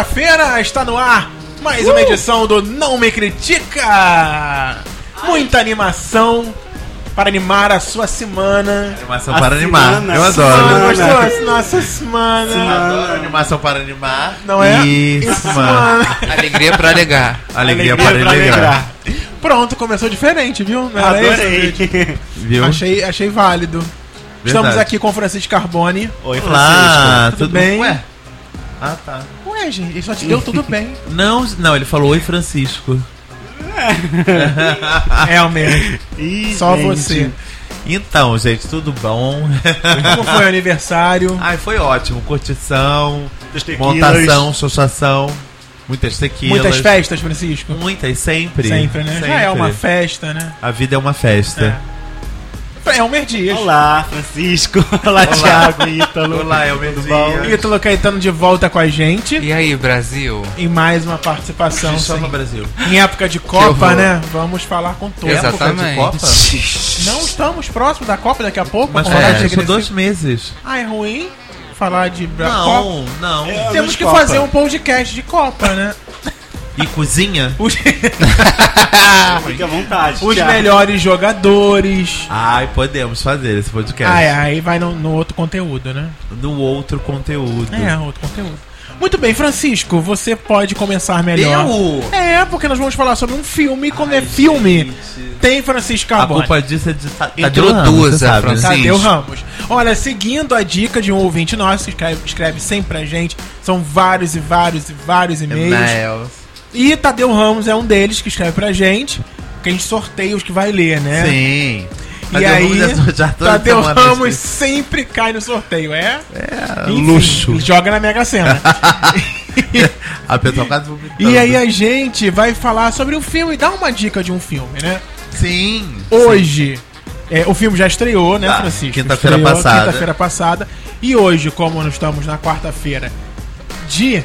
quarta-feira está no ar mais uma edição do Não Me Critica. Muita animação para animar a sua semana. Animação A para animar. semana, Eu adoro. Semana, semana. gostou? Nossa, nossa semana. Eu adoro animação para animar. Não é? Isso, semana. Alegria pra alegar. Alegria, Alegria para pra alegrar. alegrar. Pronto, começou diferente, viu? Não era esse o Adorei. vídeo? Viu? Achei, achei válido. Estamos Verdade. aqui com o Francisco Carboni. Oi, Olá, Tudo bem? Ué? Ah, tá. Ué, gente, ele só te deu tudo bem. Não, não, ele falou oi, Francisco. É o mesmo. Ih, Só gente. você. Então, gente, tudo bom? Como foi o aniversário? Ai, foi ótimo. Curtição, montação, xoxação, muitas tequilas. Muitas festas, Francisco? Muitas, sempre. Sempre, né? Já é uma festa, né? A vida é uma festa. É Elmer Dias. Olá, Francisco. Olá, Thiago, Ítalo. Olá, Elmer Tudo Dias. bom? Ítalo Caetano de volta com a gente E aí, Brasil? em mais uma participação. Chama sim. Brasil. Em época de Copa, né? Vamos falar com todos. Exatamente. Copa? Não estamos próximos da Copa daqui a pouco? Mas é, de são dois meses. Ah, é ruim falar de Bra- Copa? Não, não. É. Temos que Copa. fazer um podcast de Copa, né? E cozinha? Os, Fique à vontade. os Thiago. melhores jogadores. Ai, podemos fazer esse podcast. É, aí vai no, no outro conteúdo, né? No outro conteúdo. É, outro conteúdo. Muito bem, Francisco, você pode começar melhor. Eu? É, porque nós vamos falar sobre um filme. E quando é filme, gente. tem Francisco A Carbone. culpa disso é de Tadeu Introduza, Ramos, né? Francisco. Tadeu Ramos. Olha, seguindo a dica de um ouvinte nosso, que escreve, escreve sempre pra gente, são vários e vários e vários e-mails. E Tadeu Ramos é um deles que escreve pra gente, que a gente sorteia os que vai ler, né? Sim. E aí, é Tadeu Ramos sempre cai no sorteio, é? É, Enfim, luxo. joga na Mega Sena. A pessoa quase vomitando. e aí a gente vai falar sobre um filme, dá uma dica de um filme, né? Sim. Hoje, é, o filme já estreou, né, Tá, Francisco? quinta-feira passada. Quinta-feira passada. E hoje, como nós estamos na quarta-feira de,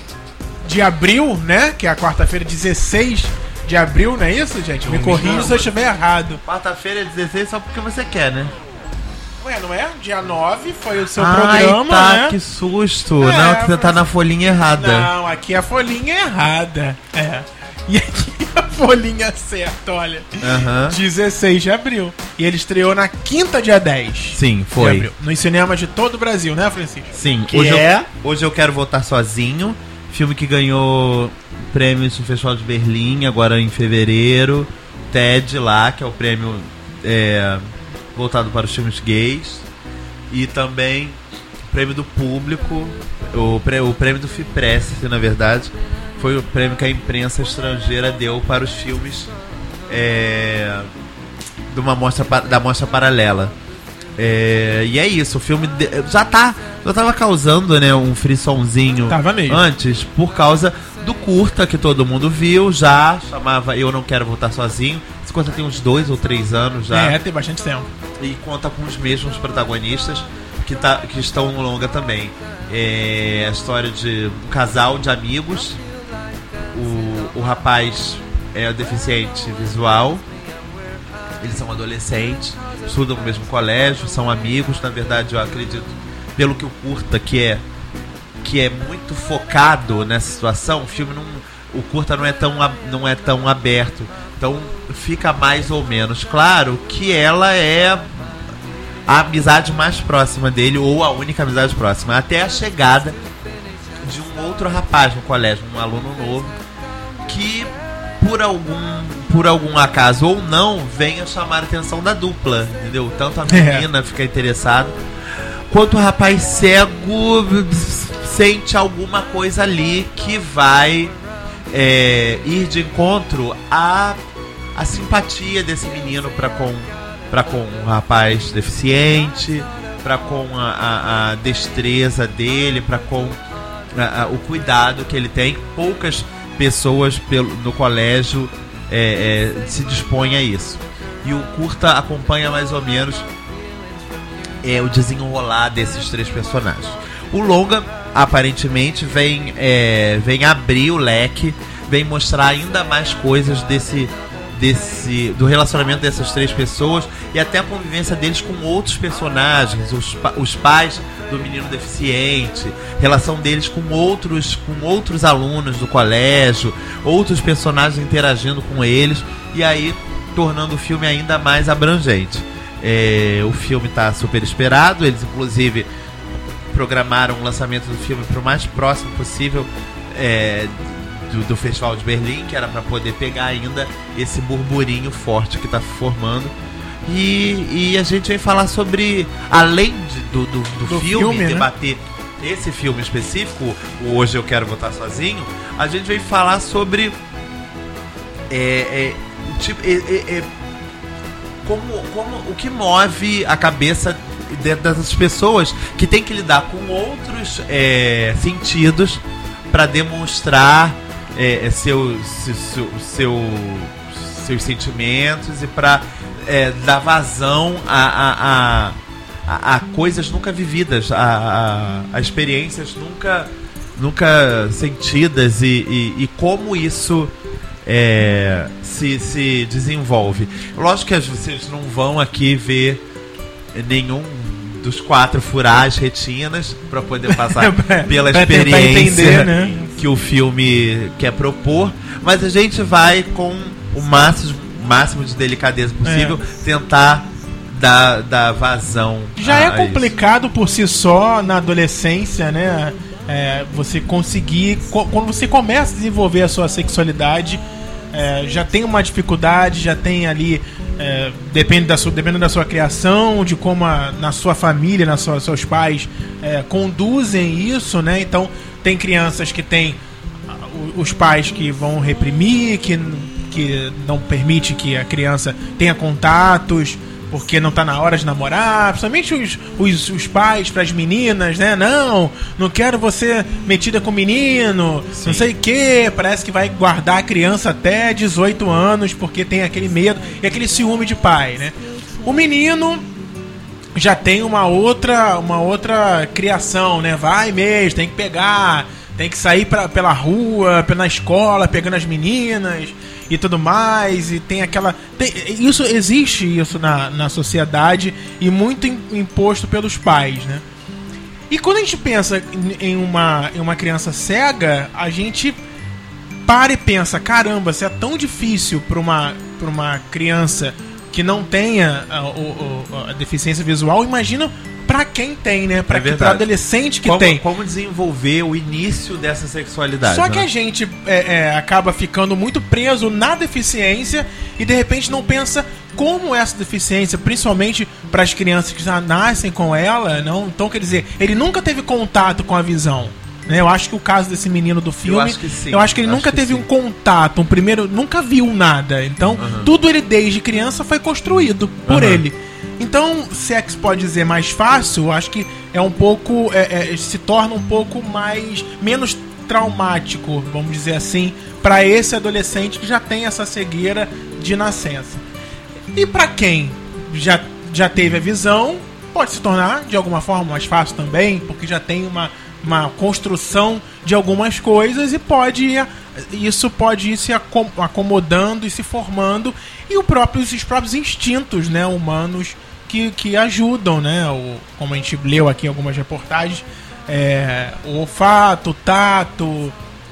de abril, né? Que é a quarta-feira 16 de abril, não é isso, gente? Me corrija se eu estiver errado. Quarta-feira é 16 só porque você quer, né? Ué, não é? Dia 9 foi o seu Ai, programa, tá, né? que susto. É, não, que você tá na folhinha errada. Não, aqui a folhinha é errada. É. E aqui a folhinha certa, olha. Aham. 16 de abril. E ele estreou na quinta, dia 10. Sim, de foi. abril. Nos cinemas de todo o Brasil, né, Francisco? Sim, Que hoje, é? eu, hoje eu quero voltar sozinho. Filme que ganhou prêmios no Festival de Berlim, agora em fevereiro. TED lá, que é o prêmio é, voltado para os filmes gays. E também o prêmio do público, o, prê- o prêmio do FIPRESS, na verdade, foi o prêmio que a imprensa estrangeira deu para os filmes é, de uma mostra, da mostra paralela. É, e é isso, o filme de- já tá. Já tava causando, né, um frissonzinho Tava mesmo. antes, por causa do curta que todo mundo viu, já chamava Eu Não Quero Voltar Sozinho. Esse curta tem uns dois ou três anos já. É, tem bastante tempo. E conta com os mesmos protagonistas que, tá, que estão no longa também. É a história de um casal de amigos. O, o rapaz é deficiente visual. Eles são adolescentes, estudam no mesmo colégio, são amigos. Na verdade, eu acredito, pelo que o curta, que é que é muito focado nessa situação, o filme não. O curta não é tão, não é tão aberto. Então fica mais ou menos claro que ela é a amizade mais próxima dele, ou a única amizade próxima. Até a chegada de um outro rapaz no colégio, um aluno novo, que por algum, por algum acaso ou não, venha chamar a atenção da dupla, entendeu? Tanto a É. menina fica interessada, quanto o rapaz cego sente alguma coisa ali que vai é, ir de encontro à, à simpatia desse menino para com para com o rapaz deficiente, para com a, a- a destreza dele, para com a- o cuidado que ele tem. Poucas pessoas pelo, no colégio é, é, se dispõem a isso. E o curta acompanha mais ou menos é, o desenrolar desses três personagens. O longa aparentemente vem é, vem abrir o leque, vem mostrar ainda mais coisas desse desse do relacionamento dessas três pessoas e até a convivência deles com outros personagens, os, os pais do menino deficiente, relação deles com outros com outros alunos do colégio, outros personagens interagindo com eles e aí tornando o filme ainda mais abrangente. É, o filme está super esperado, eles inclusive programaram o lançamento do filme para o mais próximo possível é, do, do Festival de Berlim, que era para poder pegar ainda esse burburinho forte que está formando. E, e a gente vai falar sobre, além de- do, do, do Do filme, filme, né? debater esse filme específico, o Hoje Eu Quero Votar Sozinho, a gente vai falar sobre é, é, o tipo, é, é, é, como, como o que move a cabeça de- dessas pessoas que tem que lidar com outros é, sentidos para demonstrar é, é, seus, seu, seu- seu- seus sentimentos e para dar vazão a, a, a, a- coisas nunca vividas, a, a, a experiências nunca, nunca sentidas e, e, e como isso é, se, se desenvolve. Lógico que vocês não vão aqui ver nenhum dos quatro furar as retinas para poder passar pela experiência entender, né? que o filme quer propor, mas a gente vai com o máximo, máximo de delicadeza possível tentar dar, dar vazão. Já é isso. complicado por si só na adolescência, né? É, você conseguir. co- Quando você começa a desenvolver a sua sexualidade, é, já tem uma dificuldade, já tem ali. É, depende, da sua, depende da sua criação, de como a- na sua família, na sua, seus pais é, conduzem isso, né? Então, tem crianças que têm os pais que vão reprimir, que, que não permite que a criança tenha contatos, porque não tá na hora de namorar, principalmente os, os, os pais para as meninas, né? Não, não quero você metida com menino, não sei o que, parece que vai guardar a criança até 18 anos, porque tem aquele medo e aquele ciúme de pai, né? O menino já tem uma outra uma outra criação, né? Vai mesmo, tem que pegar, tem que sair pra, pela rua, pela escola, pegando as meninas e tudo mais, e tem aquela tem- isso existe isso na, na sociedade e muito im- imposto pelos pais, né? E quando a gente pensa em- uma, em uma criança cega, a gente para e pensa, caramba, se é tão difícil para uma, uma criança que não tenha a, o- o- a deficiência visual, imagina para quem tem, né? Para É que pra verdade. adolescente que como, tem. como desenvolver o início dessa sexualidade. Só que né? a gente é, é, acaba ficando muito preso na deficiência e de repente não pensa como essa deficiência, principalmente para as crianças que já nascem com ela, não. Então quer dizer, ele nunca teve contato com a visão. Né? Eu acho que o caso desse menino do filme, acho que sim, eu acho que ele acho nunca que teve sim. um contato, um primeiro, nunca viu nada. Então tudo ele desde criança foi construído por Aham. ele. Então, se é que se pode dizer mais fácil, acho que é um pouco. é- é, se torna um pouco mais. menos traumático, vamos dizer assim, para esse adolescente que já tem essa cegueira de nascença. E para quem já, já teve a visão, pode se tornar de alguma forma mais fácil também, porque já tem uma, uma construção de algumas coisas e pode isso pode ir se acom- acomodando e se formando e o próprio, os próprios instintos né, humanos que, que ajudam, né? O, como a gente leu aqui em algumas reportagens, é, o olfato, o tato,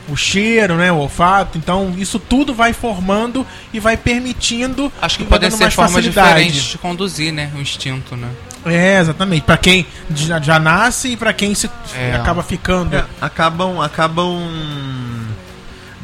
o cheiro, né? O olfato. Então, isso tudo vai formando e vai permitindo. Acho que podem ser mais formas facilidade. diferentes de conduzir, né? O instinto, né? É, exatamente. Pra quem já, já nasce e pra quem se É. acaba ficando. É, acabam, acabam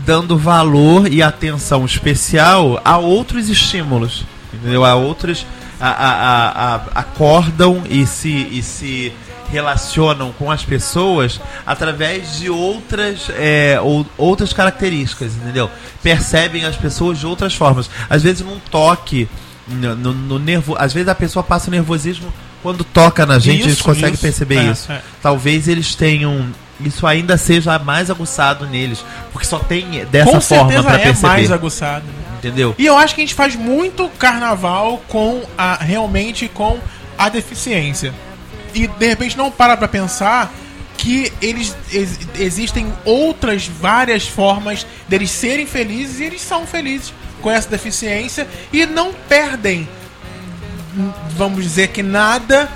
dando valor e atenção especial a outros estímulos, entendeu? A outros a, a, a- acordam e se, e se relacionam com as pessoas através de outras é, ou, outras características, entendeu? Percebem as pessoas de outras formas. Às vezes num toque, no, no, no nervo, às vezes a pessoa passa o nervosismo quando toca na gente, a gente Isso, consegue isso. perceber É, isso é. talvez eles tenham isso ainda seja mais aguçado neles, porque só tem dessa Com forma certeza pra é perceber, mais aguçado. né? Entendeu? E eu acho que a gente faz muito carnaval com a realmente com a deficiência. E de repente não para pra pensar que eles ex- existem outras várias formas deles serem felizes e eles são felizes com essa deficiência e não perdem, vamos dizer que nada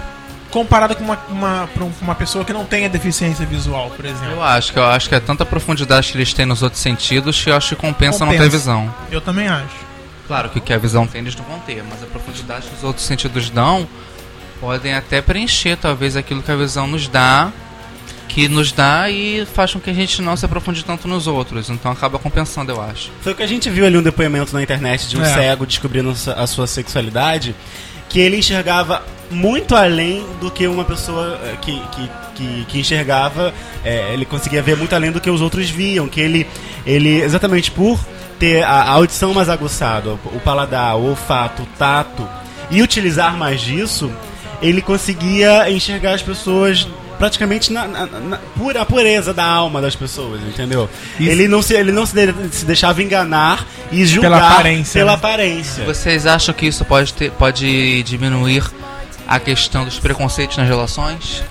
comparado com uma, uma, um- uma pessoa que não tenha deficiência visual, por exemplo. Eu acho que eu acho que é tanta profundidade que eles têm nos outros sentidos que eu acho que compensa, não Compensa. ter visão. Eu também acho. Claro que o que a visão tem eles não vão ter, mas a profundidade que os outros sentidos dão podem até preencher talvez aquilo que a visão nos dá, que nos dá e faz com que a gente não se aprofunde tanto nos outros. Então acaba compensando, eu acho. Foi o que a gente viu ali um depoimento na internet de um É. cego descobrindo a sua sexualidade, que ele enxergava muito além do que uma pessoa eh, que, que, que, que enxergava, eh, ele conseguia ver muito além do que os outros viam, que ele, ele exatamente por ter a, a audição mais aguçada, o, paladar, o olfato, o tato, e utilizar mais disso, ele conseguia enxergar as pessoas praticamente na, na, na pura a pureza da alma das pessoas, entendeu? Isso- Ele não se ele não se, de- se deixava enganar e julgar Pela aparência, pela né? aparência. Vocês acham que isso pode, ter, pode diminuir a questão dos preconceitos nas relações?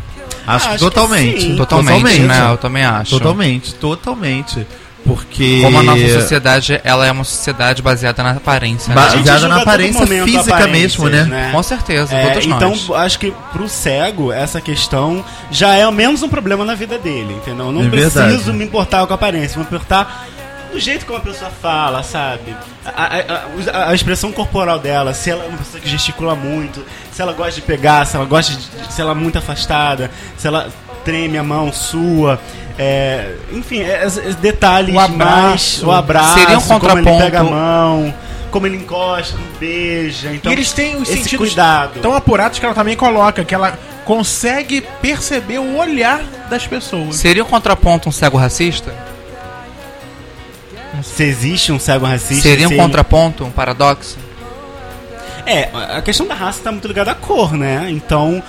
Acho, Acho que que totalmente. sim. Totalmente, né? Eu também acho. Totalmente, totalmente. Porque. Como a nossa sociedade, ela é uma sociedade baseada na aparência. Né? Baseada na aparência física mesmo, né? Com certeza, É, todos então, nós. acho que pro cego, essa questão já é ao menos um problema na vida dele, entendeu? Eu não É preciso verdade. me importar com a aparência, vou me importar do jeito como a pessoa fala, sabe? A, a- a- a expressão corporal dela, se ela é uma pessoa que gesticula muito, se ela gosta de pegar, se ela gosta de. se ela é muito afastada, se ela treme a mão sua. é, enfim, é- é- é detalhes O abraço. mais. O abraço, Seria um como ele contraponto- pega a mão, como ele encosta, como beija. Então, e eles têm os esse sentidos cuidado. tão apurados que ela também coloca, que ela consegue perceber o olhar das pessoas. Seria um contraponto um cego racista? Se existe um cego racista. Seria um se contraponto, um paradoxo? É, a questão da raça tá muito ligada à cor, né? Então,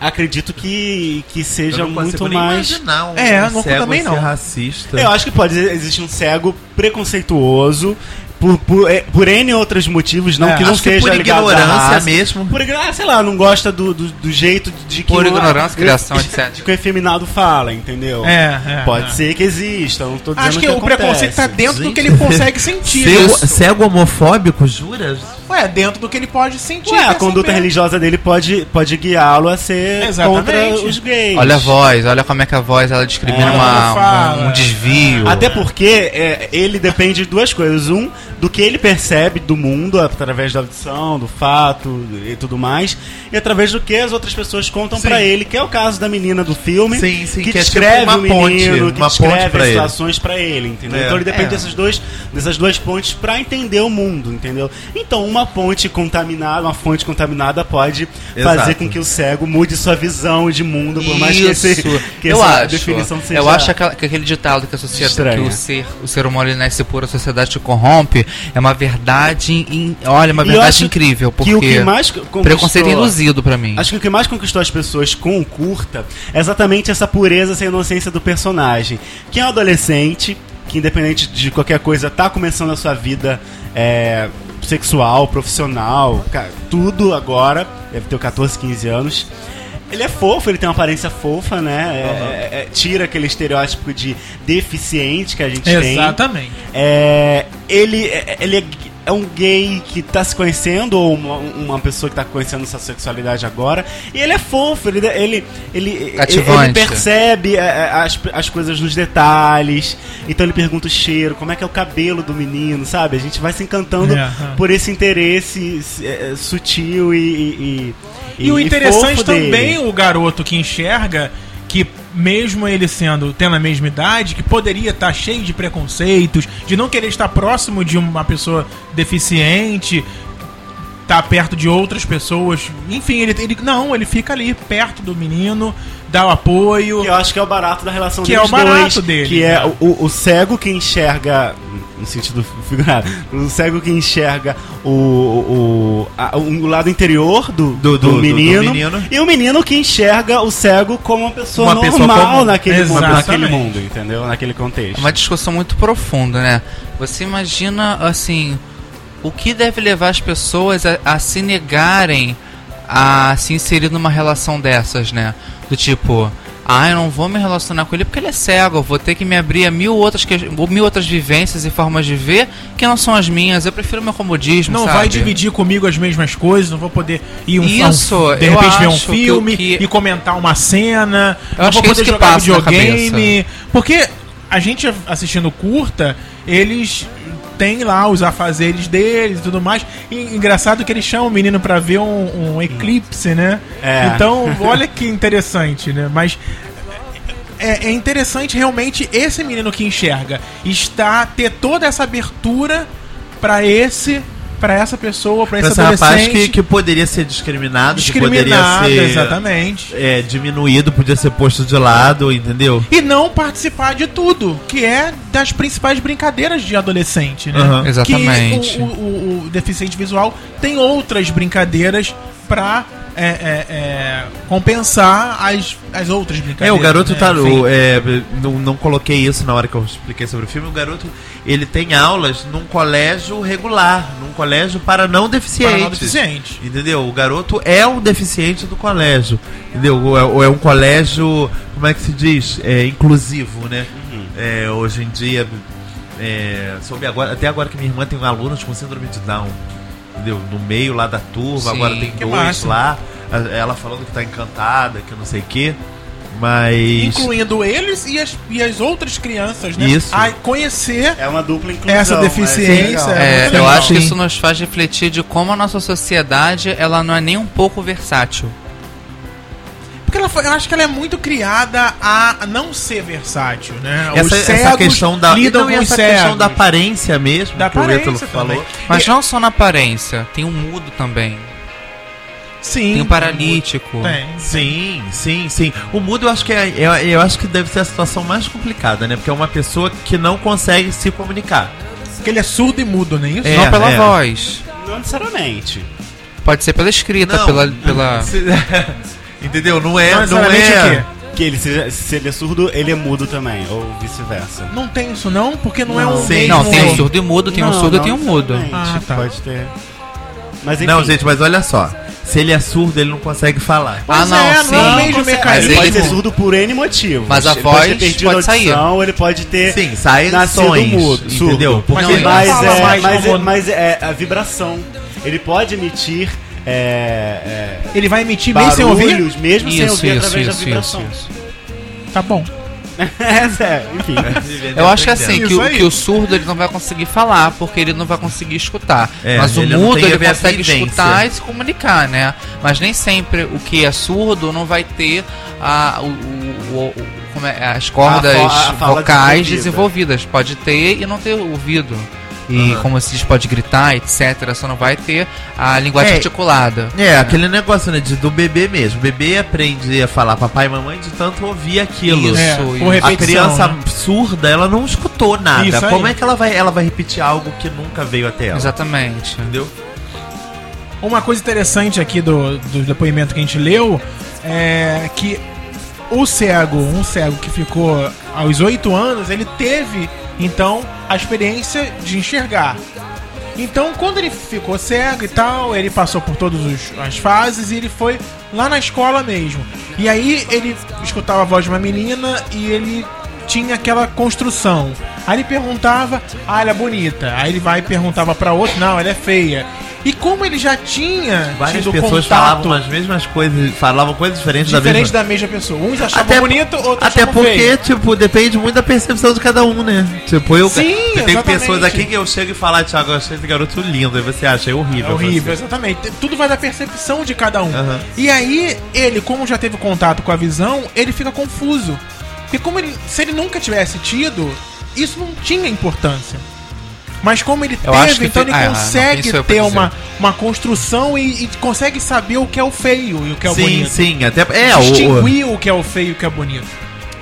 acredito que, que seja Eu não muito mais. imaginar um, É, um não- cego também ser não. racista. Eu acho que pode existir um cego preconceituoso por, por, é, por N outros motivos, não É, que não acho que seja por ignorância raça. mesmo. Por ignorância, sei lá, não gosta do, do, do jeito de que. Por o- ignorância, criação, de, etc. De que o efeminado fala, entendeu? É, é, Pode é. ser que exista, não tô dizendo Acho que, que o acontece. preconceito tá dentro do Gente. que ele consegue sentir. Cego, cego homofóbico, jura? Ué, dentro do que ele pode sentir. Ué, a perceber. conduta religiosa dele pode, pode guiá-lo a ser Exatamente. contra os gays. Olha a voz, olha como é que a voz ela discrimina É, uma- um, um desvio. Até porque é, ele depende de duas coisas. Um, do que ele percebe do mundo, através da audição, do fato e tudo mais. E através do que as outras pessoas contam pra ele, que é o caso da menina do filme. Sim, sim, que, que é tipo descreve uma o menino, ponte, que uma ponte descreve pra as ele. situações pra ele, entendeu? É. Então ele depende É. dessas, dois, dessas duas pontes pra entender o mundo, entendeu? Então uma ponte contaminada, uma fonte contaminada pode Exato. fazer com que o cego mude sua visão de mundo, por mais que, esse, que eu essa acho. definição seja... Eu acho que aquele ditado que a sociedade, estranha. que o ser, o ser humano ele nasce puro, a sociedade te corrompe, é uma verdade, in- olha, uma verdade incrível, porque que o que mais preconceito induzido pra mim. Acho que o que mais conquistou as pessoas com o curta é exatamente essa pureza, essa inocência do personagem. Que é um adolescente, que independente de qualquer coisa, tá começando a sua vida é, sexual, profissional, tudo agora. Deve ter 14, 15 anos. Ele é fofo, ele tem uma aparência fofa, né? É- é- tira aquele estereótipo de deficiente que a gente tem. Exatamente. É, ele é- ele é, é um gay que tá se conhecendo, ou uma, uma pessoa que tá conhecendo sua sexualidade agora. E ele é fofo, ele, ele, ele, ele percebe é, é, as, as coisas nos detalhes. Então ele pergunta o cheiro, como é que é o cabelo do menino, sabe? A gente vai se encantando É, por esse interesse é, sutil e. E, E, o e interessante fofo dele. também, o garoto que enxerga mesmo ele sendo tendo a mesma idade, que poderia estar cheio de preconceitos, de não querer estar próximo de uma pessoa deficiente, estar perto de outras pessoas, enfim, ele, ele não, ele fica ali perto do menino, dá o apoio. Que eu acho que é o barato da relação Que é deles o barato dois, deles, Que é o, o cego que enxerga, no sentido figurado, o cego que enxerga o, o, a- o lado interior do, Do- do, do- do- do menino, menino. e o menino que enxerga o cego como uma pessoa Uma pessoa normal comum. naquele, mundo, naquele mundo, entendeu? Naquele contexto. É uma discussão muito profunda, né? Você imagina, assim, o que deve levar as pessoas a, a se negarem a se inserir numa relação dessas, né? Do tipo, Ah, eu não vou me relacionar com ele porque ele é cego. Eu vou ter que me abrir a mil outras, que... mil outras vivências e formas de ver que não são as minhas. Eu prefiro meu comodismo. Não sabe? vai dividir comigo as mesmas coisas, não vou poder ir um, Isso, um- de repente ver um acho que filme que- e comentar uma cena, Eu não vou é poder jogar videogame. Porque a gente assistindo curta, eles têm lá os afazeres deles e tudo mais. E engraçado que eles chamam o menino pra ver um, um eclipse, né? É. Então, olha que interessante, né? Mas é, é interessante realmente esse menino que enxerga está ter toda essa abertura pra esse para essa pessoa, pra Pra esse esse rapaz adolescente que, que poderia ser discriminado, discriminado, que poderia ser exatamente. é, diminuído, podia ser posto de lado, entendeu? E não participar de tudo, que é das principais brincadeiras de adolescente, né? Aham. Exatamente. Que o, o- o- o deficiente visual tem outras brincadeiras pra é, é, é, compensar as, as outras É, brincadeiras. o garoto né? tá. O, é, não, não coloquei isso na hora que eu expliquei sobre o filme. O garoto ele tem aulas num colégio regular, num colégio para não Para deficientes. não deficiente. Entendeu? O garoto é um deficiente do colégio. Entendeu? Ou é, ou é um colégio, como é que se diz? É, inclusivo, né? É, hoje em dia, é, soube agora, até agora que minha irmã tem alunos com síndrome de Down. Entendeu? No meio lá da turma, Sim. agora tem dois massa. lá. Ela falando que tá encantada, que não sei o quê. Mas. Incluindo eles e as, e as outras crianças, né? Isso. A conhecer É uma dupla inclusão. Essa mas deficiência legal. é É, eu acho que isso nos faz refletir de como a nossa sociedade ela não é nem um pouco versátil. Porque ela foi, eu acho que ela é muito criada a não ser versátil, né? Os Essa, essa questão da. lidam não, essa questão cegos. da aparência mesmo, Da que o aparência falou. também. Mas E- não só na aparência, tem o mudo também. Sim. Tem o paralítico. Tem. Sim, sim, sim. O mudo eu acho que é, eu, eu acho que deve ser a situação mais complicada, né? Porque é uma pessoa que não consegue se comunicar. Porque ele é surdo e mudo, não é isso? É. não pela voz. Não necessariamente. Pode ser pela escrita, Não. pela. pela... Entendeu? Não é, Não não, é. quê? Que ele seja, se ele é surdo, ele é mudo também, ou vice-versa. Não tem isso não, porque não, é Não. um Sim. mesmo... Não, tem o surdo e mudo, tem Não, surdo e tem o mudo. Ah, tá. Pode ter. Mas enfim. Não, gente, mas olha só. Se ele é surdo, ele não consegue falar. Pois Ah, não, é, sim. não é mesmo mecanismo. Ele pode ser surdo por N motivos. Mas a ele pode ter voz pode a sair. audição, ele pode ter Sim, saem nascido sons, mudo, surdo. entendeu? Mas Porque mas, não fala é, mais mas, é, mas é a vibração. Ele pode emitir é, é, Ele vai emitir mesmo sem ouvir? barulhos, mesmo sem Isso, ouvir isso, através isso, da vibração. isso, isso. Tá bom. é, enfim. Eu acho que assim, que, o, que o surdo ele não vai conseguir falar, porque ele não vai conseguir escutar. É, Mas o ele mudo ele consegue escutar e se comunicar, né? Mas nem sempre o que é surdo não vai ter a, o, o- o- como é, as cordas A a vocais desenvolvida. desenvolvidas. Pode ter e não ter ouvido. E Aham. como se diz, pode gritar, etc. Só não vai ter a linguagem É, articulada. É, aquele negócio, né, de, do bebê mesmo. O bebê aprende a falar papai e mamãe de tanto ouvir aquilo. Isso, É, isso. A criança né? surda, ela não escutou nada. Como é que ela vai, ela vai repetir algo que nunca veio até ela? Exatamente. Entendeu? Uma coisa interessante aqui do, do depoimento que a gente leu é que o cego, um cego que ficou aos 8 anos, ele teve então a experiência de enxergar. Então, quando ele ficou cego e tal, ele passou por todas as fases e ele foi lá na escola mesmo. E aí ele escutava a voz de uma menina e ele tinha aquela construção. Aí ele perguntava, ah, ela é bonita. Aí ele vai e perguntava pra outro, não, ela é feia. E como ele já tinha Várias pessoas falavam as mesmas coisas, falavam coisas diferentes da diferente mesma... da mesma pessoa. Uns achavam Até- bonito, outros Até porque, feio. tipo, depende muito da percepção de cada um, né? Tipo, eu. Sim, tem exatamente. pessoas aqui que eu chego e falo, Thiago, eu achei esse garoto lindo. Aí você acha, é horrível. É horrível, exatamente. Tudo vai da percepção de cada um. Aham. E aí, ele, como já teve contato com a visão, ele fica confuso. Porque como ele, se ele nunca tivesse tido, isso não tinha importância. Mas como ele Eu teve, que então ele ah, consegue ter dizer. uma, uma construção e, e consegue saber o que é o feio e o que é o sim, bonito. sim. Até, é, o, Distinguir o que é o feio e o que é bonito.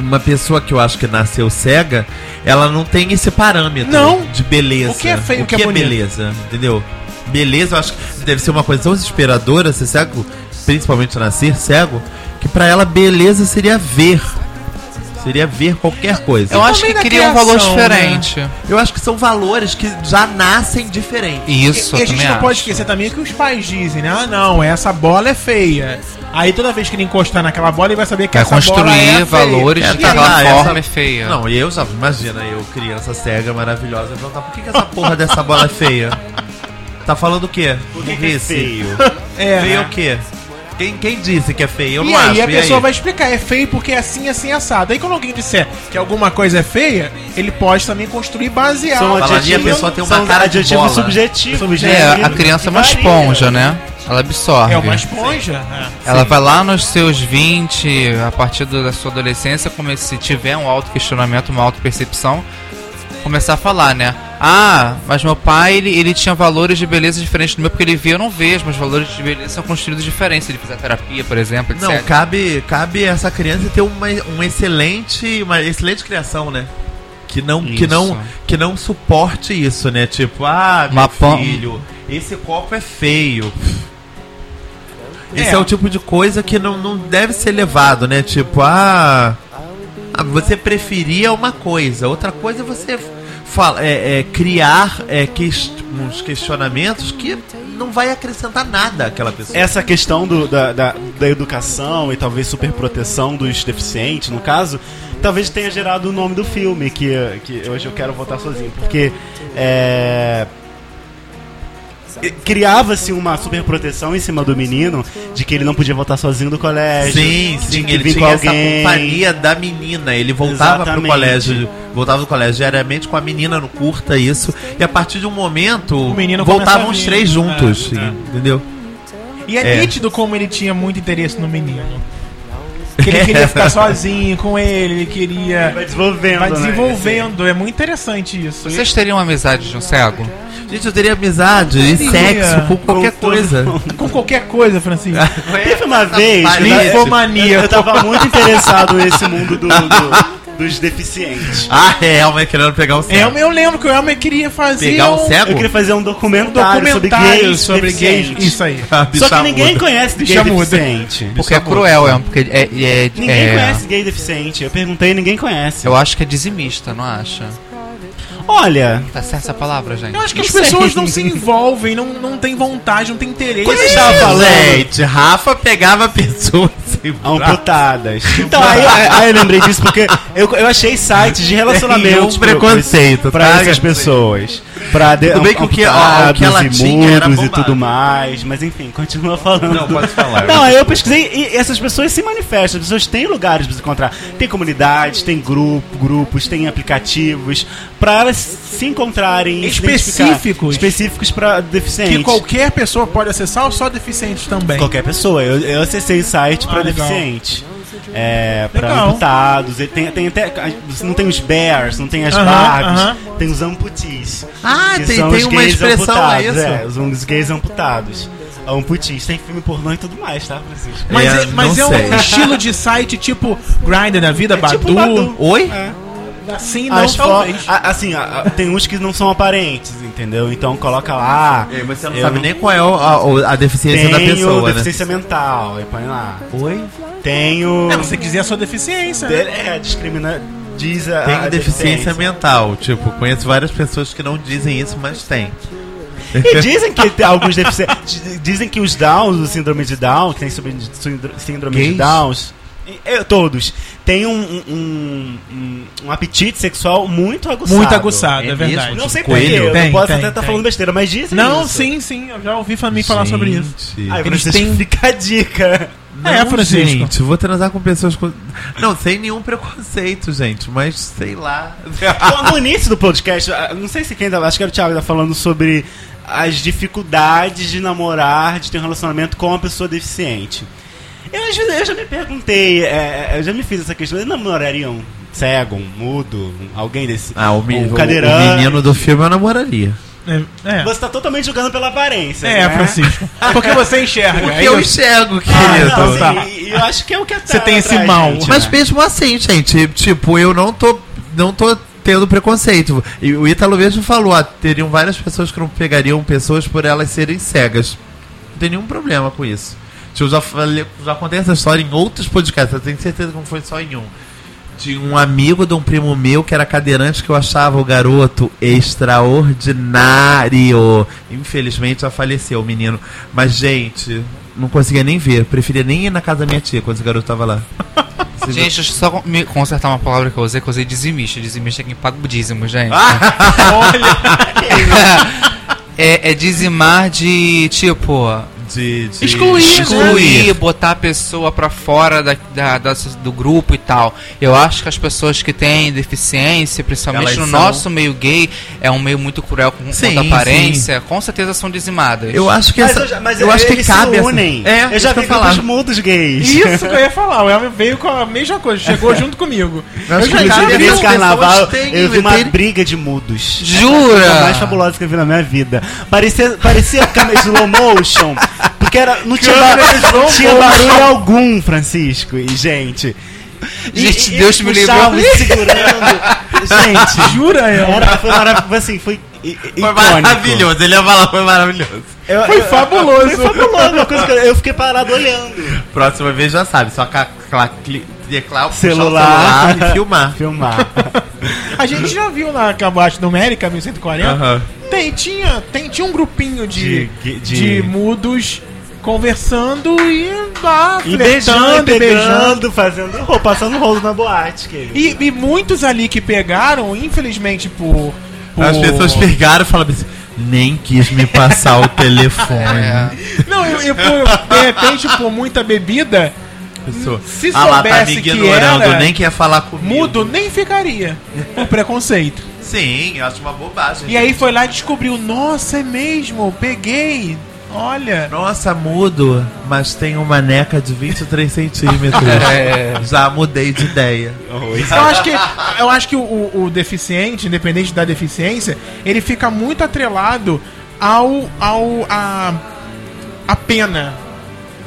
uma pessoa que eu acho que nasceu cega, ela não tem esse parâmetro Não. de beleza. O que é feio, o o que é bonito. beleza, entendeu? Beleza, eu acho que deve ser uma coisa tão desesperadora ser cego, principalmente nascer cego, que pra ela beleza seria ver. Seria ver qualquer coisa. Eu acho que cria um valor né? diferente. Eu acho que são valores que já nascem diferentes. Isso, e, e a gente não pode acho. esquecer também que os pais dizem, né? Ah, não, essa bola é feia. Aí toda vez que ele encostar naquela bola, ele vai saber que Vai essa bola construir é feia. valores É, de tá que aquela lá, forma essa- é feia. Não, e eu já, imagina, eu, criança cega, maravilhosa, perguntar por que, que essa porra dessa bola é feia? Tá falando o quê? Por que, que é feio? É, Feio né? o quê? Quem, quem disse que é feio? Eu E não aí acho. a pessoa vai explicar, é feio porque é assim, assim, assado. Aí quando alguém disser que alguma coisa é feia, ele pode também construir baseado. São Falaria, a pessoa tem uma cara de bola. subjetivos. É, né? a criança é uma esponja, né? Ela absorve. É uma esponja. é. Ela vai lá nos seus 20, a partir da sua adolescência, como se tiver um auto-questionamento, uma auto-percepção, começar a falar, né? Ah, mas meu pai, ele, ele tinha valores de beleza diferentes do meu, porque ele vê, eu não vejo, mas valores de beleza são construídos diferentes. Se ele fizer terapia, por exemplo, etc. Não, cabe, cabe essa criança ter uma, um excelente, uma excelente criação, né? Que não, que não, que não suporte isso, né? Tipo, ah, meu filho, esse copo é feio. Esse é. É. o tipo de coisa que não, não deve ser levado, né? Tipo, ah, ah, você preferia uma coisa, outra coisa é você fala, é, é, criar é, quest- uns questionamentos que não vai acrescentar nada àquela pessoa. Essa questão do- da, da, da educação e talvez superproteção dos deficientes, no caso, talvez tenha gerado o nome do filme, que, que hoje eu quero votar sozinho, porque é, criava-se uma superproteção em cima do menino de que ele não podia voltar sozinho do colégio. Sim, de sim, que ele vir tinha com essa alguém. companhia da menina. Ele voltava pro colégio, voltava do colégio diariamente com a menina no curta, isso. E a partir de um momento, O menino voltavam os três juntos, É, é. entendeu? E é, É. nítido como ele tinha muito interesse no menino. Que ele queria ficar sozinho com ele, ele queria. Vai desenvolvendo. Vai né? desenvolvendo. É muito interessante isso. Vocês teriam amizade de um cego? Gente, eu teria amizade e Teria. sexo com qualquer Com todo coisa. Com qualquer coisa, Francisco. Teve uma vez. Eu- Linfomania. Eu, eu tava muito interessado nesse mundo do- do- dos deficientes. Ah, é, Elmer querendo pegar o céu. Elmer, eu lembro que o Elmer queria fazer. Pegar o um- cego? Eu queria fazer um um documentário, sobre gays. sobre gays. Isso aí. Só que ninguém muda. conhece gay Bicha muda. deficiente. Porque é cruel, é, porque é, é, Ninguém é- conhece gay deficiente. Eu perguntei e ninguém conhece. Eu acho que é dizimista, não acha? Olha, Tá certa essa palavra, gente? Eu acho que Não as pessoas sei. não se envolvem, não, não tem vontade, não tem interesse. Quando a gente tava falando- Gente, Rafa pegava pessoas amputadas. Então, aí, aí eu lembrei disso porque eu, eu achei sites de relacionamentos Nenhum preconceito, pra tá? essas pessoas. Pra de, Tudo bem que o que- ó, o que ela e tinha era e tudo mais. Mas enfim, continua falando. Não, pode falar. Não, aí eu pesquisei e essas pessoas se manifestam. As pessoas têm lugares pra se encontrar. Tem comunidades, tem grupo, grupos, tem aplicativos pra elas se encontrarem. e se identificar. Específicos. Específicos pra deficientes. Que qualquer pessoa pode acessar ou só deficientes também? Qualquer pessoa. Eu, eu acessei o site pra Ah, legal. deficiente. É, pra Legal. amputados. E Tem, tem até. Não tem os bears, não tem as aham. tem os amputis. Ah, tem, tem uma expressão a amputados, isso. É, os, gays amputados. Amputis. Tem filme pornô e tudo mais, tá, Francisco? Mas É, é, mas é um estilo de site tipo Grindr da vida, É Badu. tipo Badu. Oi? É. Assim não, As talvez. a- assim, a- a- tem uns que não são aparentes, entendeu? Então coloca lá. E você não sabe nem qual é a, a deficiência da Tenho pessoa, né? deficiência mental. Aí põe lá. Oi? Tenho. É, você quiser a sua deficiência. né? É, discrimina. Diz a. Tem a deficiência mental. Tipo, conheço várias pessoas que não dizem isso, mas tem. E dizem que tem alguns deficientes. Dizem que os Downs, o síndrome de Down, que tem síndrome de Gays? Downs. E- é, todos. Tem um, um, um, um apetite sexual muito aguçado. Muito aguçado, é, É verdade. mesmo? Não sei porquê, eu Tem, posso tem, até estar tem. falando besteira, mas dizem Não, isso. sim, sim. Eu já ouvi também falar sobre isso. Gente. Ai, Eles têm- fica a dica. é, Francisco. Gente, eu vou transar com pessoas com. Não, sem nenhum preconceito, gente, mas sei lá. No início do podcast, ah, não sei se quem ainda, acho que era o Thiago tá falando sobre as dificuldades de namorar, de ter um relacionamento com uma pessoa deficiente. Eu, às vezes, eu já me perguntei, é, eu já me fiz essa questão, eu namoraria um cego, um mudo, um- alguém desse? Ah, o, um o- o menino do filme eu namoraria. É, é. Você tá totalmente julgando pela aparência, É, né? Francisco. Porque você enxerga. Porque aí eu enxergo, Ah, querido. não, Tá. sim, e- eu acho que é o que Você tem esse mal. gente, Mas né? mesmo assim, gente, tipo, eu não tô. Não tô tendo preconceito. E o Ítalo mesmo falou, ah, teriam várias pessoas que não pegariam pessoas por elas serem cegas. Não tem nenhum problema com isso. Eu já, falei, já contei essa história em outros podcasts, eu tenho certeza que não foi só em um. de um amigo de um primo meu que era cadeirante que eu achava o garoto extraordinário. Infelizmente já faleceu o menino. Mas, gente, não conseguia nem ver. Preferia nem ir na casa da minha tia quando esse garoto tava lá. Gente, deixa eu só me consertar uma palavra que eu usei, que eu usei dizimista. Dizimista é quem paga o dízimo, gente. é, é dizimar de, tipo, de, de Excluir, né? excluir, botar a pessoa pra fora da, da- da- do grupo e tal. Eu acho que as pessoas que têm deficiência, principalmente Elas no são- nosso meio gay, é um meio muito cruel com Sim, à aparência, com certeza são dizimadas. Eu acho que Mas, essa, eu, já- mas eu acho que eles cabe se essa- unem. É, eu já vi eu falar. mudos gays. Isso que eu ia falar, o Elmer veio com a mesma coisa, chegou junto comigo. Eu Eu já as nesse pessoas carnaval, têm- eu vi uma briga de mudos. Jura? A coisa mais fabulosa que eu vi na minha vida. Parecia, parecia câmera slow motion, porque era, não tinha, bar- tinha barulho algum, Francisco e gente. E- Gente, e- Deus e me livrou. segurando. Gente, Jura, Elmer? era, foi maravilhoso, assim, foi i- Foi icônico. maravilhoso, ele ia falar, foi maravilhoso. Eu- Foi eu- fabuloso. Foi fabuloso, uma coisa que eu, eu fiquei parado olhando. Próxima vez já sabe, só teclar, puxar o Celular. celular e filmar. Filmar. A gente já viu na Cabate numérica 1140. Aham. Tem, tinha, tem, tinha um grupinho de, De- de, de- mudos conversando e lá, E beijando, e beijando. fazendo rolo, passando rolo na boate, querido. E, e muitos ali que pegaram, infelizmente, por. por- As pessoas pegaram e falaram assim, nem quis me passar o telefone. É. Não, eu, eu, por- de repente, por muita bebida, Pessoa, Se ah lá, tá me soubesse que ignorando, era nem quer falar comigo. mudo nem ficaria. Por preconceito. Sim, eu acho uma bobagem. E aí foi lá e descobriu: nossa, é mesmo, peguei. Olha. Nossa, mudo, mas tem uma neca de 23 centímetros. É. Já mudei de ideia. Eu acho que, eu acho que o, o- o deficiente, independente da deficiência, ele fica muito atrelado ao, ao a, a pena.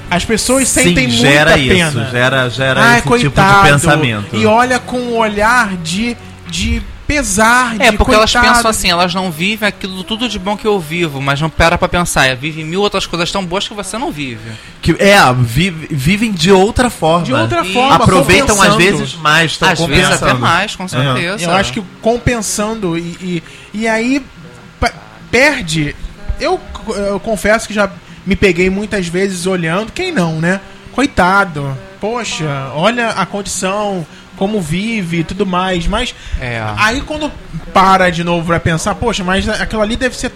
As pessoas sentem Sim, muita gera pena. isso, gera, gera Ai, esse coitado. tipo de pensamento. E olha com um olhar de, de pesar, É, de porque elas coitado. pensam assim, elas não vivem aquilo tudo de bom que eu vivo, mas não para pra pensar. é, Vivem mil outras coisas tão boas que você não vive. Que, é, vive- vivem de outra forma. De outra E forma, Aproveitam às vezes mais, estão Às vezes compensando. até mais, com certeza. Eu acho que compensando e, e, e aí perde. Eu, eu confesso que já me peguei muitas vezes olhando, quem não, né? Coitado, poxa, olha a condição, como vive e tudo mais. Mas É. aí quando para de novo pra pensar, poxa, mas aquilo ali deve ser.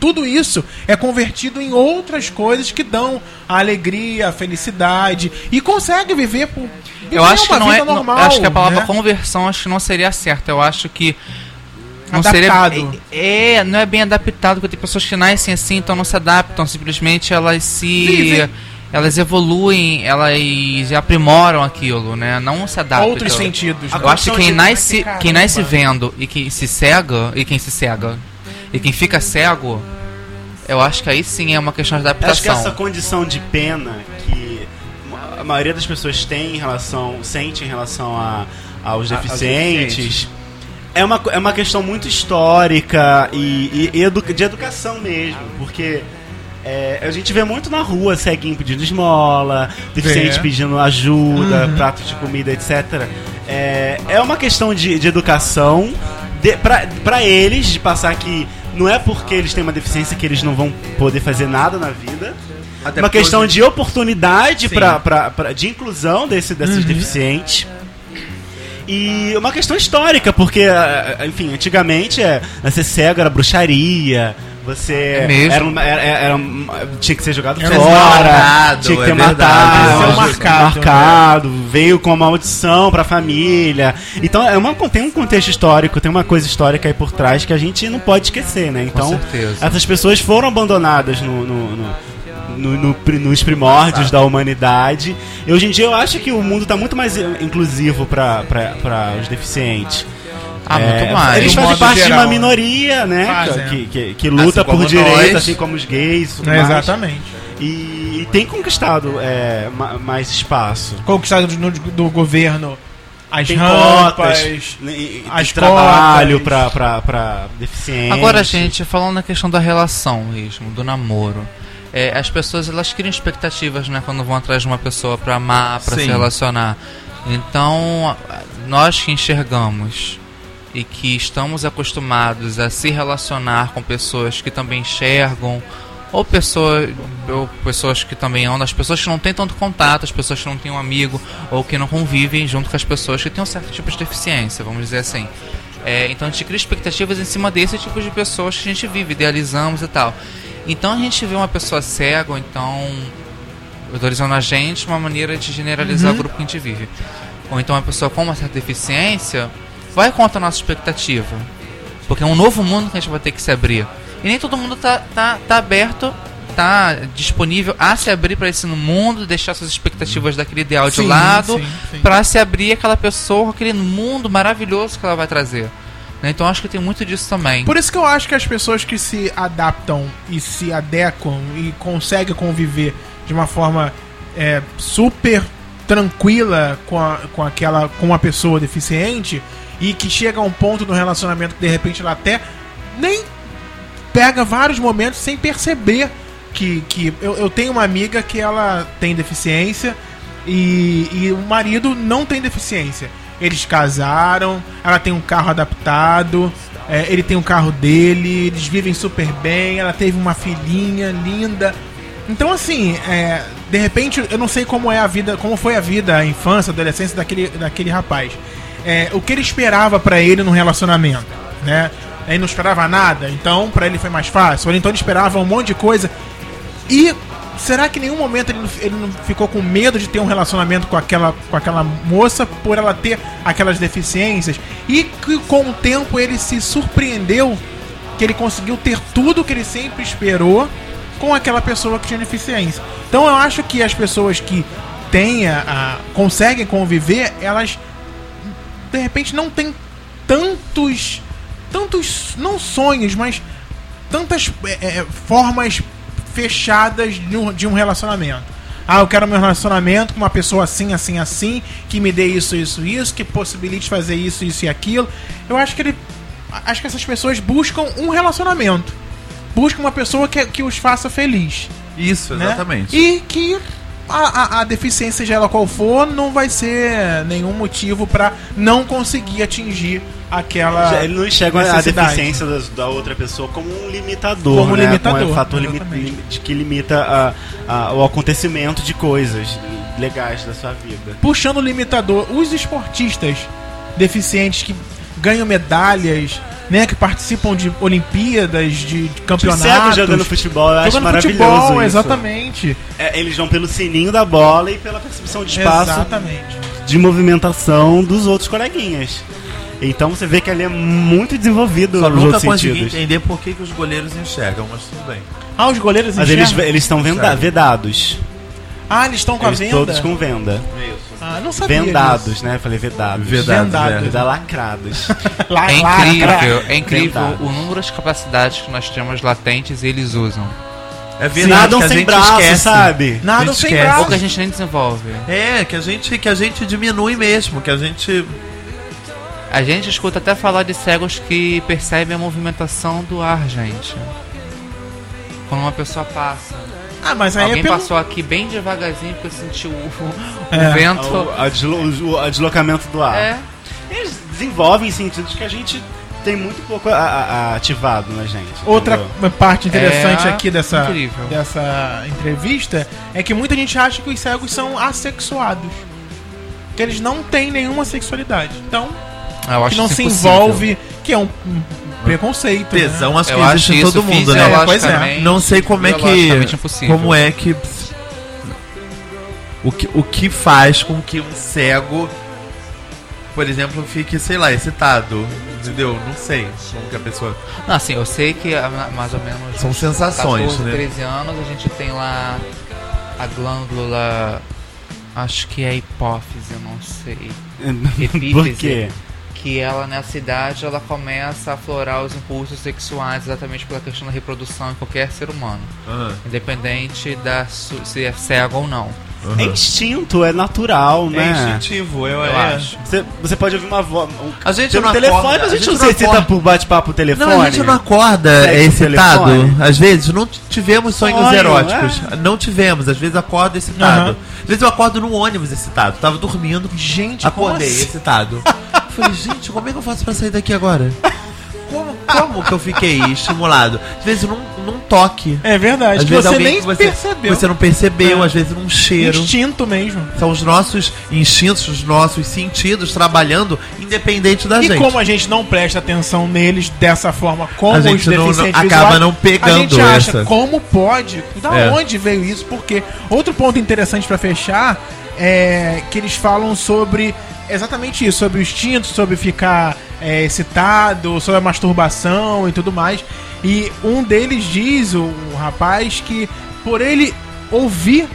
Tudo isso é convertido em outras coisas que dão a alegria, a felicidade e consegue viver por. Eu acho que não é. normal, acho que a palavra né? conversão acho que não seria certa. Eu acho que. Não Adaptado. seria. É, é, não é bem adaptado, porque tem pessoas que nascem assim, então não se adaptam, simplesmente elas se. Elas evoluem, elas aprimoram aquilo, né? Não se adaptam. Outros Então, sentidos. Eu né? acho que quem nasce, quem nasce vendo e quem se cega, e quem se cega, e quem fica cego, eu acho que aí sim é uma questão de Acho que adaptação. essa condição de pena que a maioria das pessoas tem em relação, sente em relação a, aos A- aos deficientes, deficientes. é uma, é uma questão muito histórica e, e- e edu- de educação mesmo, porque é, a gente vê muito na rua ceguinho pedindo esmola, deficiente É. pedindo ajuda, Uhum. prato de comida, etc. É, é uma questão de, de educação de, pra, pra eles, de passar que não é porque eles têm uma deficiência que eles não vão poder fazer nada na vida. Até uma questão hoje- de oportunidade pra, pra, pra- de inclusão desse, desses Uhum. deficientes. E uma questão histórica, porque, enfim, antigamente é, ser cego era bruxaria, você É era, uma- era- era um- tinha que ser jogado fora, marcado, tinha que é ter verdade, matado, ser marcado, marcado, veio com uma maldição pra família. Então é uma, tem um contexto histórico, tem uma coisa histórica aí por trás que a gente não pode esquecer, né? Então, certeza. essas pessoas foram abandonadas no, no- no- no- no nos primórdios da humanidade. E hoje em dia eu acho que o mundo está muito mais inclusivo para os deficientes. Ah, É, muito mais. Eles fazem parte de geral, uma né? minoria, né? Fazem. Que, que, que luta Assim por direitos, nós. assim como os gays tudo É, mais. exatamente. E, e tem conquistado é, ma- mais espaço. Conquistado do, do governo as Tem rampas. cotas, né, as de trabalho para deficientes. Agora, gente, falando na questão da relação mesmo, do namoro. é, as pessoas elas criam expectativas, né, quando vão atrás de uma pessoa pra amar, pra Sim. se relacionar. Então, nós que enxergamos e que estamos acostumados a se relacionar com pessoas que também enxergam, ou, pessoa, ou pessoas que também andam, as pessoas que não têm tanto contato, as pessoas que não têm um amigo, ou que não convivem junto com as pessoas que têm um certo tipo de deficiência, vamos dizer assim. É, então a gente cria expectativas em cima desse tipo de pessoas que a gente vive, idealizamos e tal. Então a gente vê uma pessoa cega, então valorizando a gente, uma maneira de generalizar Uhum. o grupo que a gente vive. Ou então uma pessoa com uma certa deficiência vai contra a nossa expectativa. Porque é um novo mundo que a gente vai ter que se abrir. E nem todo mundo tá, tá, tá aberto, tá disponível a se abrir para esse mundo, deixar suas expectativas daquele ideal de Sim, lado, para se abrir aquela pessoa aquele mundo maravilhoso que ela vai trazer. Né? Então acho que tem muito disso também. Por isso que eu acho que as pessoas que se adaptam e se adequam e conseguem conviver de uma forma é, super tranquila com, a, com aquela com uma pessoa deficiente e que chega a um ponto no relacionamento que de repente ela até nem pega vários momentos sem perceber que, que eu, eu tenho uma amiga que ela tem deficiência e, e o marido não tem deficiência. Eles casaram, ela tem um carro adaptado, é, ele tem um carro dele, eles vivem super bem, ela teve uma filhinha linda. Então assim, é, de repente eu não sei como é a vida, como foi a vida, a infância, a adolescência daquele, daquele rapaz. É, o que ele esperava pra ele no relacionamento, né? Ele não esperava nada, então pra ele foi mais fácil. Ou então ele esperava um monte de coisa. E será que em nenhum momento ele não, ele não ficou com medo de ter um relacionamento com aquela, com aquela moça por ela ter aquelas deficiências? E que com o tempo ele se surpreendeu que ele conseguiu ter tudo que ele sempre esperou com aquela pessoa que tinha deficiência. Então eu acho que as pessoas que têm a, a- conseguem conviver, elas de repente não têm tantos tantos não sonhos, mas tantas é, é, formas fechadas de um, de um relacionamento. Ah, eu quero meu relacionamento com uma pessoa assim, assim, assim, que me dê isso, isso, isso, que possibilite fazer isso, isso e aquilo. Eu acho que ele. Acho que essas pessoas buscam um relacionamento. Buscam uma pessoa que, que os faça feliz. Isso, né? exatamente. E que a, a, a deficiência, seja ela qual for, não vai ser nenhum motivo pra não conseguir atingir aquela. Já- Ele não enxerga a deficiência das- da, outra pessoa como um limitador, Como né? limitador, Como um fator lim- de que limita a- a- o acontecimento de coisas legais da sua vida. puxando o limitador, os esportistas deficientes que ganham medalhas, né, que participam de Olimpíadas, de, de Os campeonatos, cegos jogando futebol, eu acho jogando maravilhoso futebol, isso. exatamente, É, eles vão pelo sininho da bola e pela percepção de espaço exatamente. de movimentação dos outros coleguinhas. Então você vê que ali é muito desenvolvido Só nos nunca outros consegui sentidos. entender por que, que os goleiros enxergam, mas tudo bem. Ah, os goleiros Mas eles enxergam? eles estão vedados. Ah, eles estão com Eles a venda? todos com venda. Ah, não sabia Vendados, disso. né? Falei vedados. Vedados, Vendados. é. Veda lacrados. Lá, É incrível, é incrível o número de capacidades que nós temos latentes e eles usam. É verdade Nadam que a sem gente braço, esquece. sabe? Nada sem esquece. Ou braço. que a gente nem desenvolve. É, que a gente que a gente diminui mesmo, que a gente A gente escuta até falar de cegos que percebem a movimentação do ar, gente. Quando uma pessoa passa. Ah, mas aí Alguém é pelo... passou aqui bem devagarzinho porque sentiu o, o É. vento. O, a deslo- o- o deslocamento do ar. É, Eles desenvolvem sentidos que a gente tem muito pouco a- a- a- ativado na gente. Outra entendeu? parte interessante É aqui dessa, incrível. dessa entrevista é que muita gente acha que os cegos são assexuados. Que eles não têm nenhuma sexualidade. Então, eu acho que não se impossível. envolve, que é um, um preconceito. né? tesão acho que Eu acho existe em isso todo mundo, né? Pois é. Não sei como é que impossível. como é que o que o que faz com que um cego por exemplo, fique, sei lá, excitado. Entendeu? Não sei como que a pessoa. Não, assim, eu sei que ma- mais ou menos São sensações, 14, né? 13 anos a gente tem lá a glândula. Acho que é hipófise, eu não sei. Epífise. Por quê? Que ela nessa idade ela começa a aflorar os impulsos sexuais exatamente pela questão da reprodução em qualquer ser humano. Ah. Independente da se é cego ou não. Uhum. É instinto, é natural, É né? instintivo, eu, Eu é. acho. Você, você pode ouvir uma voz. Um, A gente não telefone, acorda, mas a gente, não não se excita acorda. por bate-papo telefone. Não, a gente não acorda é excitado. telefone. Às vezes não tivemos sonhos Sonho, eróticos. é. Não tivemos. Às vezes acordo excitado. Aham. Às vezes eu acordo no ônibus excitado. Tava dormindo. Gente, Acordei como assim? excitado. Falei, gente, como é que eu faço pra sair daqui agora? Como, como que eu fiquei estimulado? Às vezes num, num toque. É verdade, Às que vezes você nem que você, percebeu. você não percebeu, É. às vezes num cheiro. Instinto mesmo. São os nossos instintos, os nossos sentidos trabalhando independente da E gente. como a gente não presta atenção neles dessa forma, como A os gente não- deficientes não- acaba visuais, não pegando a gente acha essa. como pode, da É. onde veio isso, porque outro ponto interessante pra fechar é que eles falam sobre exatamente isso, sobre o instinto, sobre ficar é, excitado, sobre a masturbação e tudo mais. E um deles diz, o, o rapaz, que por ele ouvir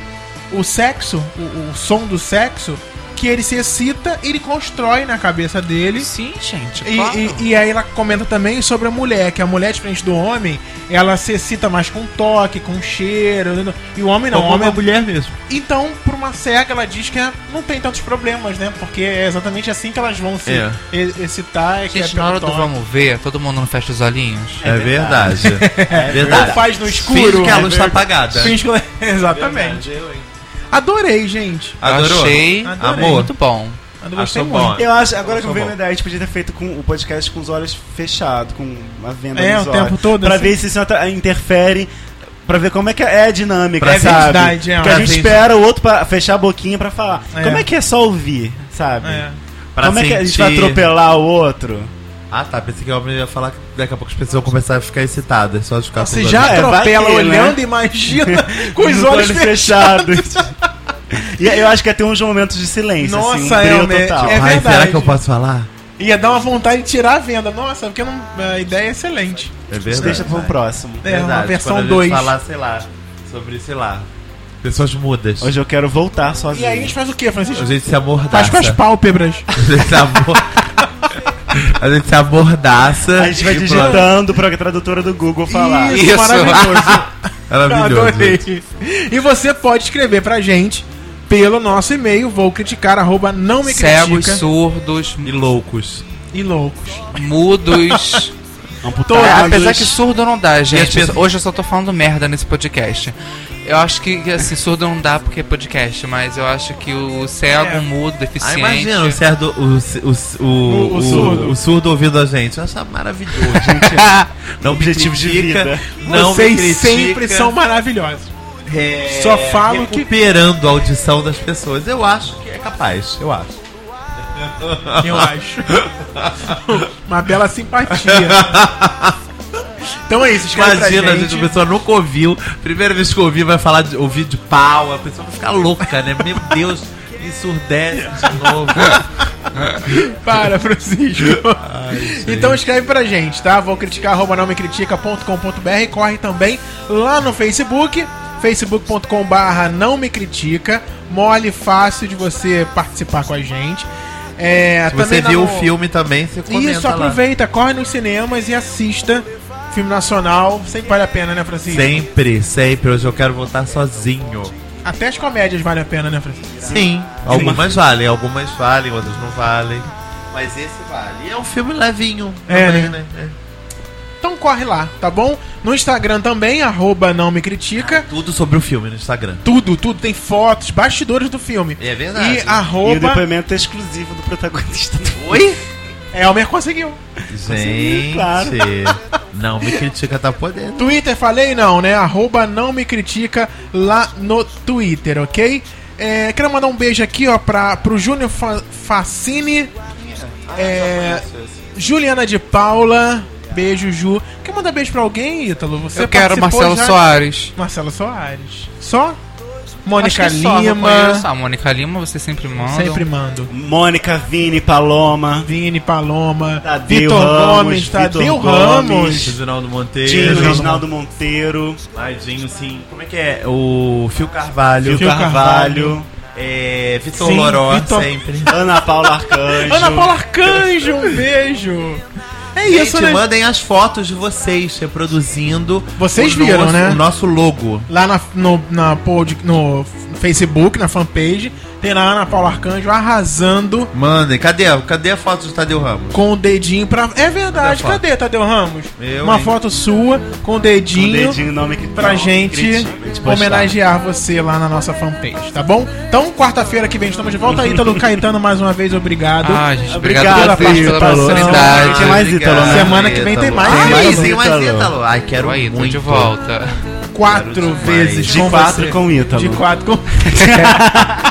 o sexo, o, o som do sexo, que ele se excita, ele constrói na cabeça dele Sim, gente, e, claro. e- e aí ela comenta também sobre a mulher, que a mulher, diferente do homem, ela se excita mais com toque, com cheiro, e o homem não, o homem uma mulher mesmo. Então, por uma cega, ela diz que não tem tantos problemas, né? Porque é exatamente assim que elas vão se É. e- excitar. é que Gente, é na hora do toque. vamos ver, todo mundo não fecha os olhinhos. É, verdade. É verdade. Ou faz no escuro. Finge que a é luz tá verdade. apagada. Finge que... Exatamente. Adorei, gente. Adorou? Achei Adorei. Amor. muito bom. Adorei Achou muito. bom. Eu acho, agora que eu venho bom. na ideia, a gente podia ter feito com o podcast com os olhos fechados, com uma venda É, nos o olhos. tempo todo, Pra assim. ver se isso atra- interfere. Pra ver como é que é a dinâmica, Pra sabe? verdade, é, Porque pra a gente espera o outro pra fechar a boquinha pra falar. É. Como é que é só ouvir, sabe? É. Pra como é que a gente sentir- vai atropelar o outro? Ah, tá. Pensei que eu ia falar que daqui a pouco as pessoas vão começar a ficar excitadas. Só de ficar os já olhos- É, atropela que, né? olhando, imagina, com os olhos fechados. e eu acho que ia ter uns momentos de silêncio, assim, um Nossa, é, brilho né? total. É Ai, verdade. será que eu posso falar? Ia dar uma vontade de tirar a venda. Nossa, porque não, a ideia é excelente. É verdade. deixa pro próximo. É, uma Verdade, versão quando a gente 2. falar, sei lá, sobre, sei lá, pessoas mudas. Hoje eu quero voltar sozinho. E aí a gente faz o que, Francisco? A gente se amordaça. Faz com as pálpebras. A gente se amor... A gente se amordaça. A gente vai e digitando pra tradutora do Google falar. Isso, Isso. maravilhoso. Maravilhoso. Adorei. E você pode escrever pra gente pelo nosso e-mail, vou criticar, arroba não me Cegos, critica. surdos, E loucos. E loucos. mudos. Amputados. É, apesar que surdo não dá, gente. Hoje eu só tô falando merda nesse podcast. Eu acho que, assim, surdo não dá porque é podcast, mas eu acho que o cego, É. mudo, Ah, deficiente. imagina o, cerdo, o, o, o, o, o surdo. o surdo ouvindo a gente. Eu acho maravilhoso. não me Objetivo de vida. Não Vocês critica. sempre são maravilhosos. É, Só falo que- recuperando a audição das pessoas. Eu acho que é capaz. Eu acho. Eu acho. Uma bela simpatia. Então é isso, Imagina, a gente, a pessoa nunca ouviu. Primeira vez que ouviu, vai falar de ouvir de pau. A pessoa vai ficar louca, né? Meu Deus, ensurdece de novo. Para, Francisco. então escreve pra gente, tá? Vou criticar arroba não me critica.com.br. Corre também lá no Facebook, facebook.com barra não me critica. Mole fácil de você participar com a gente. É, Se você lá viu no- o filme também, você comenta Isso, lá. aproveita, corre nos cinemas e assista. Filme nacional, sempre vale a pena, né, Francisco? Sempre, sempre. Hoje eu quero voltar sozinho. Até as comédias valem a pena, né, Francisco? Sim, algumas valem, algumas valem, outras não valem. Mas esse vale. E é um filme levinho. É, também, né? É. Então corre lá, tá bom? No Instagram também, arroba não me critica. Tudo sobre o filme no Instagram. Tudo, tudo. Tem fotos, bastidores do filme. É verdade. E E o arroba... depoimento exclusivo do protagonista do Oi? Elmer conseguiu. Gente, claro. não me critica, tá podendo. Twitter, falei não, né? Arroba não me critica lá no Twitter, ok? É, quero mandar um beijo aqui, ó, pra, pro Júnior Fa Facine, é, Juliana de Paula, beijo, Ju. Quer mandar beijo pra alguém, Ítalo? Você Eu quero Marcelo já- Soares. Marcelo Soares. Só? Mônica não Lima. Ah, Mônica Lima, você sempre manda. Sempre mando. Mônica, Vini, Paloma, Vini, Paloma, Tadeu Vitor Ramos, Gomes, Vitor Tadeu Gomes. Ramos. Reginaldo Monteiro. Dinho, Reginaldo Monteiro, Madinho, sim. Como é que é? O Fio Carvalho. Fio Fio Carvalho, É, Vitor Sim, Loró, Vitor- sempre. Ana Paula Arcanjo. Ana Paula Arcanjo, um beijo. É Gente, isso, né? mandem as fotos de vocês reproduzindo Vocês viram, nosso, né? o nosso logo. Lá na, no, na pod, no Facebook, na fanpage. Tem a Ana Paula Arcanjo arrasando Mandem, cadê? Cadê a foto do Tadeu Ramos? com o dedinho pra. É verdade, Cadê cadê, Tadeu Ramos? Eu, Uma hein? foto sua com o dedinho. Um dedinho, nome que pra gente homenagear você lá na nossa fanpage, tá bom? Então, quarta-feira que vem estamos de volta. Ítalo Caetano, mais uma vez, obrigado. Ah, gente, Obrigado obrigado, pela participação. Tem mais Ítalo, né? Semana que vem tem mais tem mais Ítalo. Ítalo. Ai, quero aí, tô muito. de volta. Quatro vezes De com quatro você. com o Ítalo. De quatro com.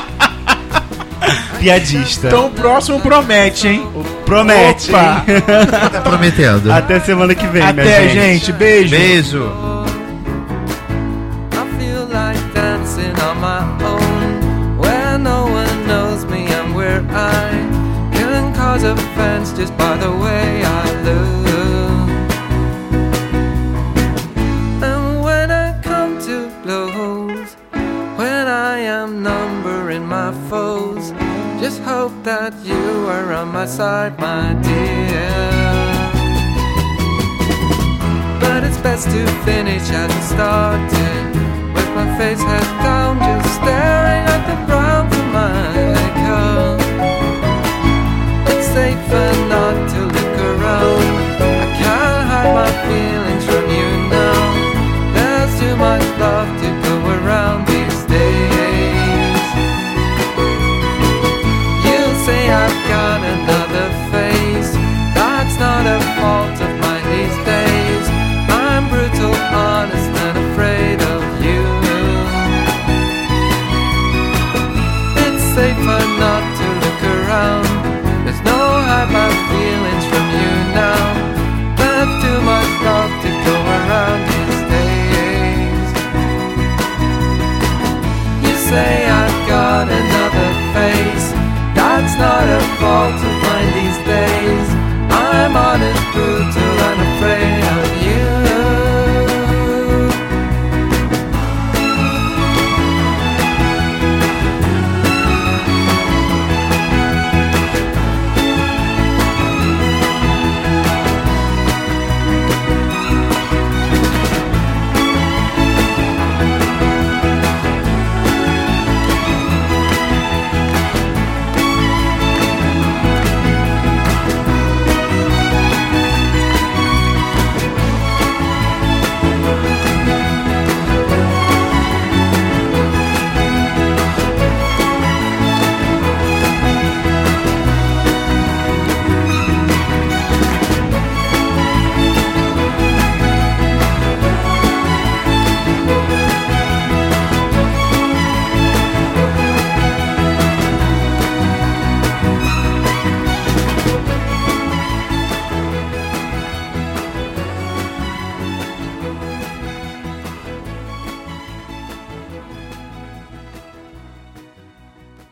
Piadista. Então, o próximo promete, hein? Promete. Opa. hein? Tá prometendo. Até semana que vem, minha Até, gente. Beijo. Beijo. I feel like dancing on my own Where no one knows me and where I can cause offense just by the way I look that you were on my side, my dear. But it's best to finish as it started. With my face head down, just staring at the ground for my icon. It's safer not to look around. run